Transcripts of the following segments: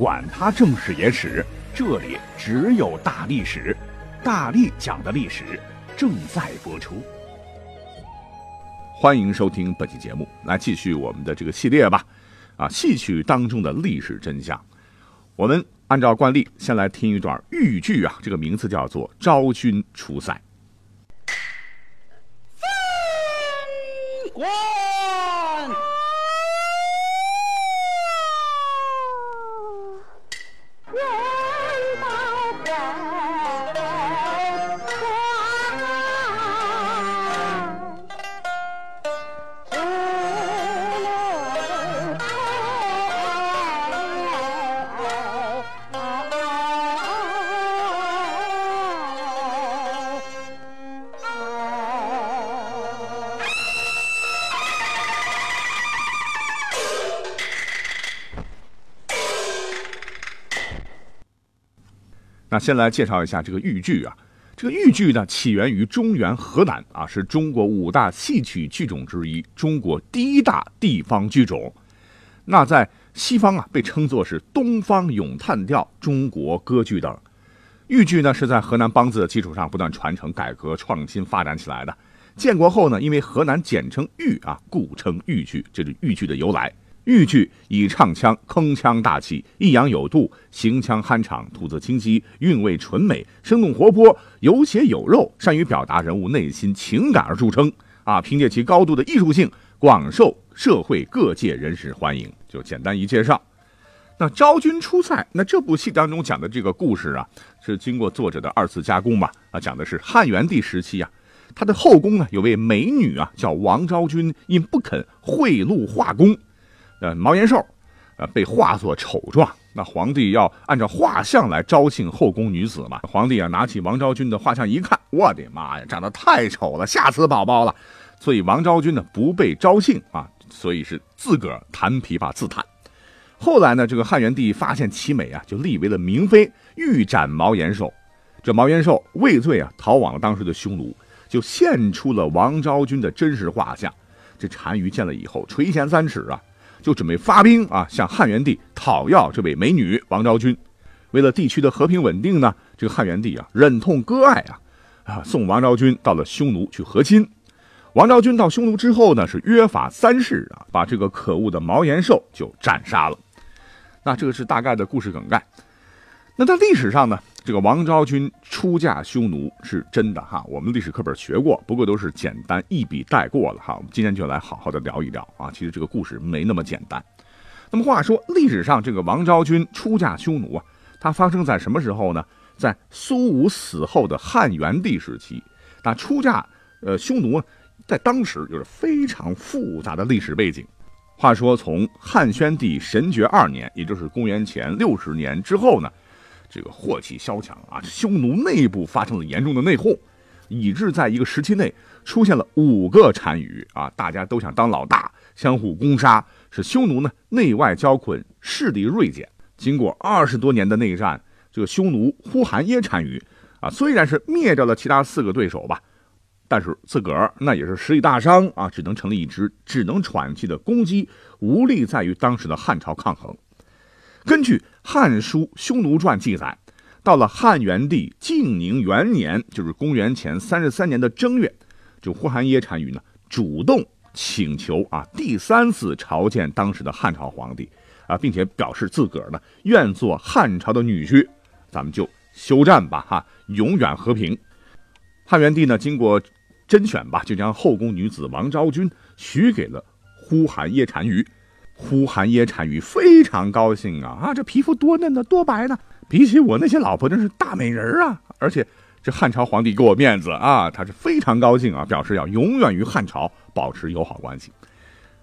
管他正史野史。这里只有大历史，大力讲的历史正在播出。欢迎收听本期节目，来继续我们的这个系列吧。啊，戏曲当中的历史真相，我们按照惯例先来听一段豫剧啊，这个名字叫做《昭君出塞》。先来介绍一下这个豫剧啊，这个豫剧呢起源于中原河南啊，是中国五大戏曲剧种之一，中国第一大地方剧种。那在西方啊被称作是东方咏叹调、中国歌剧等。豫剧呢是在河南梆子的基础上不断传承、改革、创新发展起来的。建国后呢，因为河南简称豫啊，故称豫剧，这是豫剧的由来。豫剧以唱腔铿锵大气、抑扬有度、行腔酣畅、吐字清晰、韵味纯美、生动活泼、有血有肉，善于表达人物内心情感而著称。啊，凭借其高度的艺术性，广受社会各界人士欢迎。就简单一介绍。那《昭君出塞》，那这部戏当中讲的这个故事啊，是经过作者的二次加工吧？啊，讲的是汉元帝时期啊，他的后宫呢有位美女啊，叫王昭君，因不肯贿赂画工。呃，毛延寿，呃，被画作丑状。那皇帝要按照画像来招幸后宫女子嘛？皇帝啊，拿起王昭君的画像一看，我的妈呀，长得太丑了，吓死宝宝了。所以王昭君呢，不被招幸啊，所以是自个儿弹琵琶自叹。后来呢，这个汉元帝发现其美啊，就立为了明妃，欲斩毛延寿。这毛延寿畏罪啊，逃往了当时的匈奴，就献出了王昭君的真实画像。这单于见了以后，垂涎三尺啊。就准备发兵啊，向汉元帝讨要这位美女王昭君。为了地区的和平稳定呢，这个汉元帝啊忍痛割爱啊，啊送王昭君到了匈奴去和亲。王昭君到匈奴之后呢，是约法三世啊，把这个可恶的毛延寿就斩杀了。那这个是大概的故事梗概。那在历史上呢？这个王昭君出嫁匈奴是真的哈，我们历史课本学过，不过都是简单一笔带过了哈。我们今天就来好好的聊一聊啊，其实这个故事没那么简单。那么话说，历史上这个王昭君出嫁匈奴啊，它发生在什么时候呢？在苏武死后的汉元帝时期。那出嫁呃匈奴，在当时就是非常复杂的历史背景。话说从汉宣帝神爵二年，也就是公元前六十年之后呢。这个祸气萧墙啊，匈奴内部发生了严重的内讧，以致在一个时期内出现了五个单于啊，大家都想当老大，相互攻杀，使匈奴呢内外交困，势力锐减。经过二十多年的内战，这个匈奴呼韩耶单于啊，虽然是灭掉了其他四个对手吧，但是自个儿那也是实力大伤啊，只能成立一支只能喘气的攻击，无力在与当时的汉朝抗衡。根据《汉书·匈奴传》记载，到了汉元帝晋宁元年，就是公元前三十三年的正月，就呼韩耶单于呢主动请求啊第三次朝见当时的汉朝皇帝啊，并且表示自个儿呢愿做汉朝的女婿，咱们就休战吧哈，永远和平。汉元帝呢经过甄选吧，就将后宫女子王昭君许给了呼韩耶单于。呼韩耶单于非常高兴啊啊！这皮肤多嫩呢，多白呢，比起我那些老婆真是大美人啊！而且这汉朝皇帝给我面子啊，他是非常高兴啊，表示要永远与汉朝保持友好关系。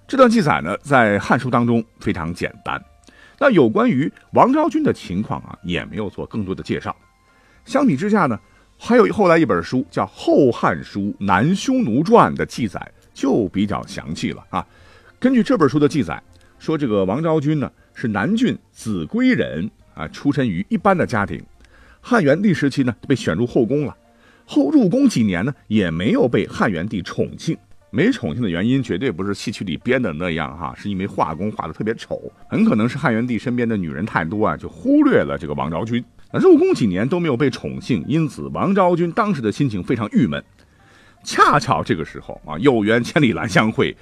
这段记载呢，在《汉书》当中非常简单。那有关于王昭君的情况啊，也没有做更多的介绍。相比之下呢，还有后来一本书叫《后汉书南匈奴传》的记载就比较详细了啊。根据这本书的记载，说这个王昭君呢是南郡秭归人啊，出身于一般的家庭。汉元帝时期呢被选入后宫了，后入宫几年呢也没有被汉元帝宠幸。没宠幸的原因绝对不是戏曲里编的那样哈，是因为画工画的特别丑，很可能是汉元帝身边的女人太多啊，就忽略了这个王昭君。那入宫几年都没有被宠幸，因此王昭君当时的心情非常郁闷。恰巧这个时候啊，有缘千里来相会，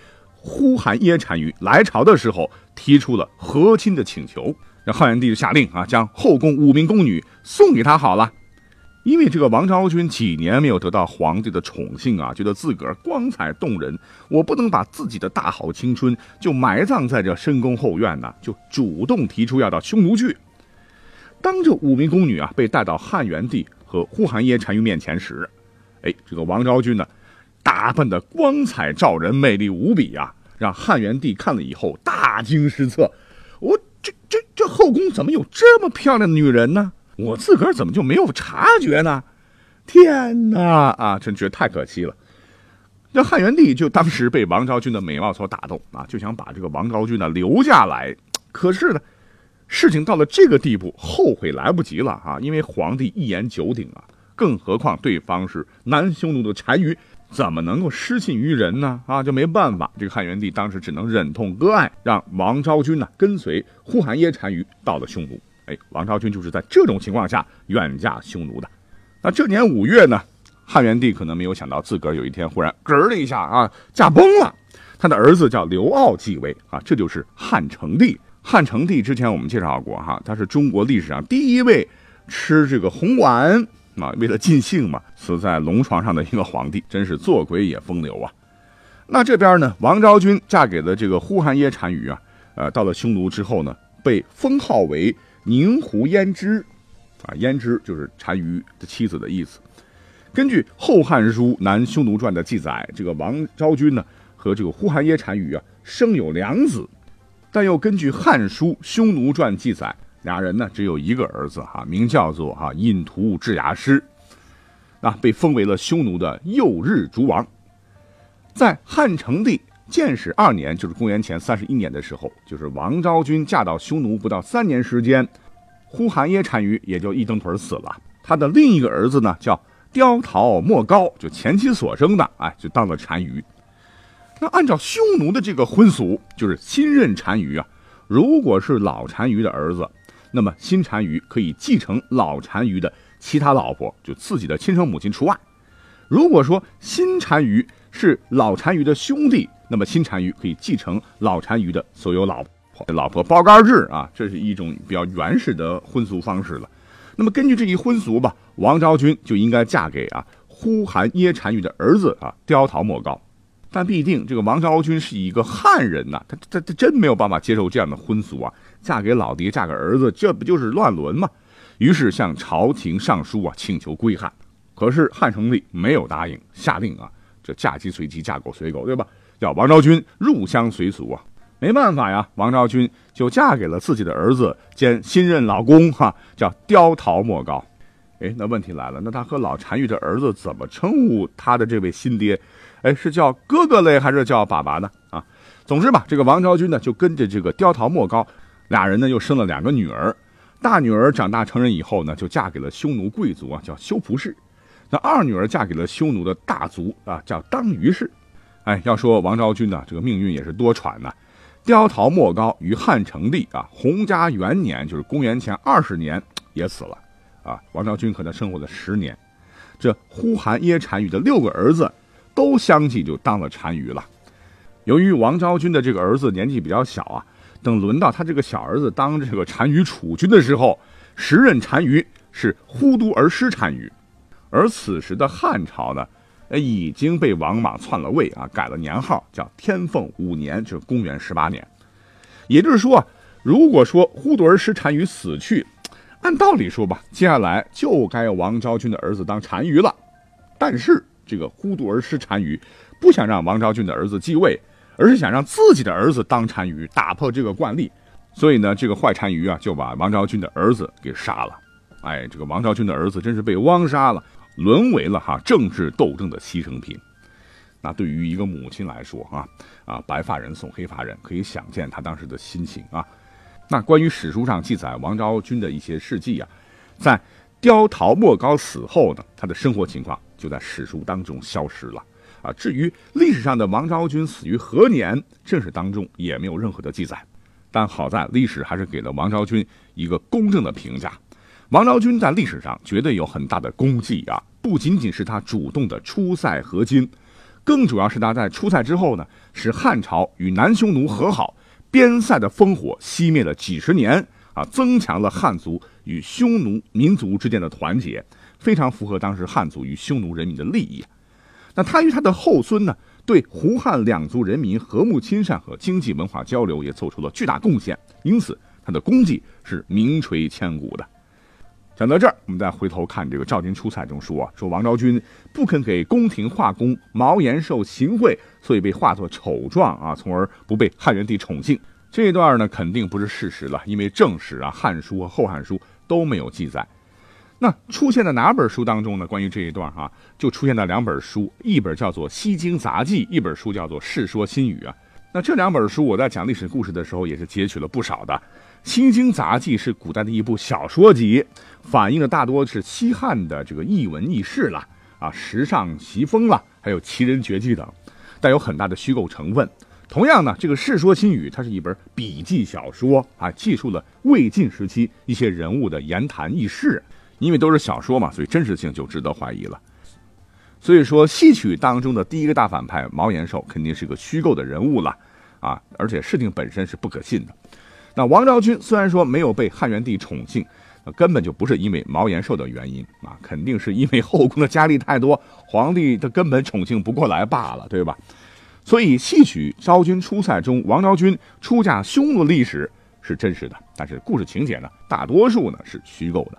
呼韩耶单于来朝的时候提出了和亲的请求，那汉元帝就下令啊，将后宫五名宫女送给他好了。因为这个王昭君几年没有得到皇帝的宠幸啊，觉得自个儿光彩动人，我不能把自己的大好青春就埋葬在这深宫后院呢，就主动提出要到匈奴去。当这五名宫女啊被带到汉元帝和呼韩耶单于面前时，哎，这个王昭君呢，打扮的光彩照人，魅力无比啊，让汉元帝看了以后大惊失色。我这这这后宫怎么有这么漂亮的女人呢？我自个儿怎么就没有察觉呢？天哪啊，真觉得太可惜了。这汉元帝就当时被王昭君的美貌所打动啊，就想把这个王昭君呢留下来。可是呢，事情到了这个地步，后悔来不及了啊！因为皇帝一言九鼎啊，更何况对方是南匈奴的单于，怎么能够失信于人呢？啊，就没办法，这个汉元帝当时只能忍痛割爱，让王昭君呢跟随呼韩耶单于到了匈奴。哎，王昭君就是在这种情况下远嫁匈奴的。那这年五月呢，汉元帝可能没有想到自个儿有一天忽然嗝的一下啊，驾崩了。他的儿子叫刘骜继位啊，这就是汉成帝。汉成帝之前我们介绍过哈，他是中国历史上第一位吃这个红丸啊，为了尽兴嘛，死在龙床上的一个皇帝，真是做鬼也风流啊。那这边呢，王昭君嫁给了这个呼韩耶单于啊，呃，到了匈奴之后呢，被封号为。宁胡胭脂，啊，胭脂就是单于的妻子的意思。根据《后汉书南匈奴传》的记载，这个王昭君呢和这个呼韩耶单于啊生有两子，但又根据《汉书匈奴传》记载，俩人呢只有一个儿子哈，名叫做哈印图智牙师，啊，被封为了匈奴的右日逐王。在汉成帝建始二年，就是公元前三十一年的时候，就是王昭君嫁到匈奴不到三年时间，呼韩耶单于也就一蹬腿死了。他的另一个儿子呢，叫刁陶莫高，就前妻所生的，哎，就当了单于。那按照匈奴的这个婚俗，就是新任单于啊，如果是老单于的儿子，那么新单于可以继承老单于的其他老婆，就自己的亲生母亲除外。如果说新单于是老单于的兄弟，那么新单于可以继承老单于的所有老婆，老婆包干制啊，这是一种比较原始的婚俗方式了。那么根据这一婚俗吧，王昭君就应该嫁给啊呼韩耶单于的儿子啊刁陶莫高。但必定这个王昭君是一个汉人呐，他他他真没有办法接受这样的婚俗啊，嫁给老爹，嫁给儿子，这不就是乱伦吗？于是向朝廷上书啊，请求归汉。可是汉成帝没有答应，下令啊。这嫁鸡随鸡，嫁狗随狗，对吧？叫王昭君入乡随俗啊，没办法呀，王昭君就嫁给了自己的儿子兼新任老公，哈，叫刁陶莫高。哎，那问题来了，那他和老单于的儿子怎么称呼他的这位新爹？哎，是叫哥哥嘞，还是叫爸爸呢？啊，总之吧，这个王昭君呢，就跟着这个刁陶莫高，俩人呢又生了两个女儿。大女儿长大成人以后呢，就嫁给了匈奴贵族啊，叫修仆氏。那二女儿嫁给了匈奴的大族啊，叫当于氏。哎，要说王昭君呢，这个命运也是多舛呐。雕陶莫高于汉成帝啊，洪嘉元年，就是公元前二十年也死了啊。王昭君和他生活了十年。这呼韩耶单于的六个儿子都相继就当了单于了。由于王昭君的这个儿子年纪比较小啊，等轮到他这个小儿子当这个单于储君的时候，时任单于是呼都儿失单于。而此时的汉朝呢，呃，已经被王莽篡了位啊，改了年号，叫天凤五年，就是公元十八年。也就是说，如果说忽都儿失单于死去，按道理说吧，接下来就该王昭君的儿子当单于了。但是这个忽都儿失单于不想让王昭君的儿子继位，而是想让自己的儿子当单于，打破这个惯例。所以呢，这个坏单于啊，就把王昭君的儿子给杀了。哎，这个王昭君的儿子真是被汪杀了，沦为了哈政治斗争的牺牲品。那对于一个母亲来说啊啊，白发人送黑发人，可以想见他当时的心情啊。那关于史书上记载王昭君的一些事迹啊，在刁陶莫高死后呢，他的生活情况就在史书当中消失了啊。至于历史上的王昭君死于何年，正史当中也没有任何的记载。但好在历史还是给了王昭君一个公正的评价。王昭君在历史上绝对有很大的功绩啊！不仅仅是他主动的出塞和亲，更主要是他在出塞之后呢，使汉朝与南匈奴和好。边塞的烽火熄灭了几十年啊，增强了汉族与匈奴民族之间的团结，非常符合当时汉族与匈奴人民的利益。那他与他的后孙呢，对胡汉两族人民和睦亲善和经济文化交流也做出了巨大贡献，因此他的功绩是名垂千古的。讲到这儿，我们再回头看这个赵军出塞中说，说王昭君不肯给宫廷画工毛延寿行贿，所以被化作丑状啊，从而不被汉元帝宠幸。这一段呢，肯定不是事实了，因为正史啊、汉书和后汉书都没有记载。那出现在哪本书当中呢？关于这一段啊，就出现在两本书，一本叫做《西京杂记》，一本书叫做《世说新语》啊。那这两本书，我在讲历史故事的时候，也是截取了不少的。《西京杂记》是古代的一部小说集。反映的大多是西汉的这个逸闻逸事了啊，时尚奇风了，还有奇人绝技等，带有很大的虚构成分。同样呢，这个《世说新语》它是一本笔记小说啊，记述了魏晋时期一些人物的言谈轶事。因为都是小说嘛，所以真实性就值得怀疑了。所以说，戏曲当中的第一个大反派毛延寿肯定是个虚构的人物了啊，而且事情本身是不可信的。那王昭君虽然说没有被汉元帝宠幸。根本就不是因为毛延寿的原因啊，肯定是因为后宫的佳丽太多，皇帝他根本宠幸不过来罢了，对吧？所以戏曲昭君出塞中，王昭君出嫁匈奴的历史是真实的，但是故事情节呢，大多数呢是虚构的。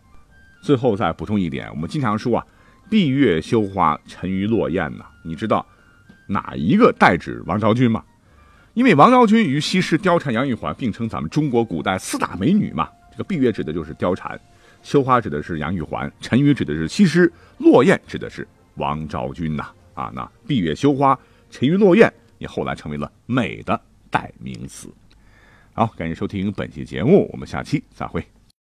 最后再补充一点，我们经常说啊，闭月羞花，沉鱼落雁呐，你知道哪一个代指王昭君吗？因为王昭君与西施、貂蝉、杨玉环并称咱们中国古代四大美女嘛。这个闭月指的就是貂蝉，羞花指的是杨玉环，沉鱼指的是西施，落雁指的是王昭君呐。啊，那闭月羞花，沉鱼落雁也后来成为了美的代名词。好，感谢收听本期节目，我们下期再会。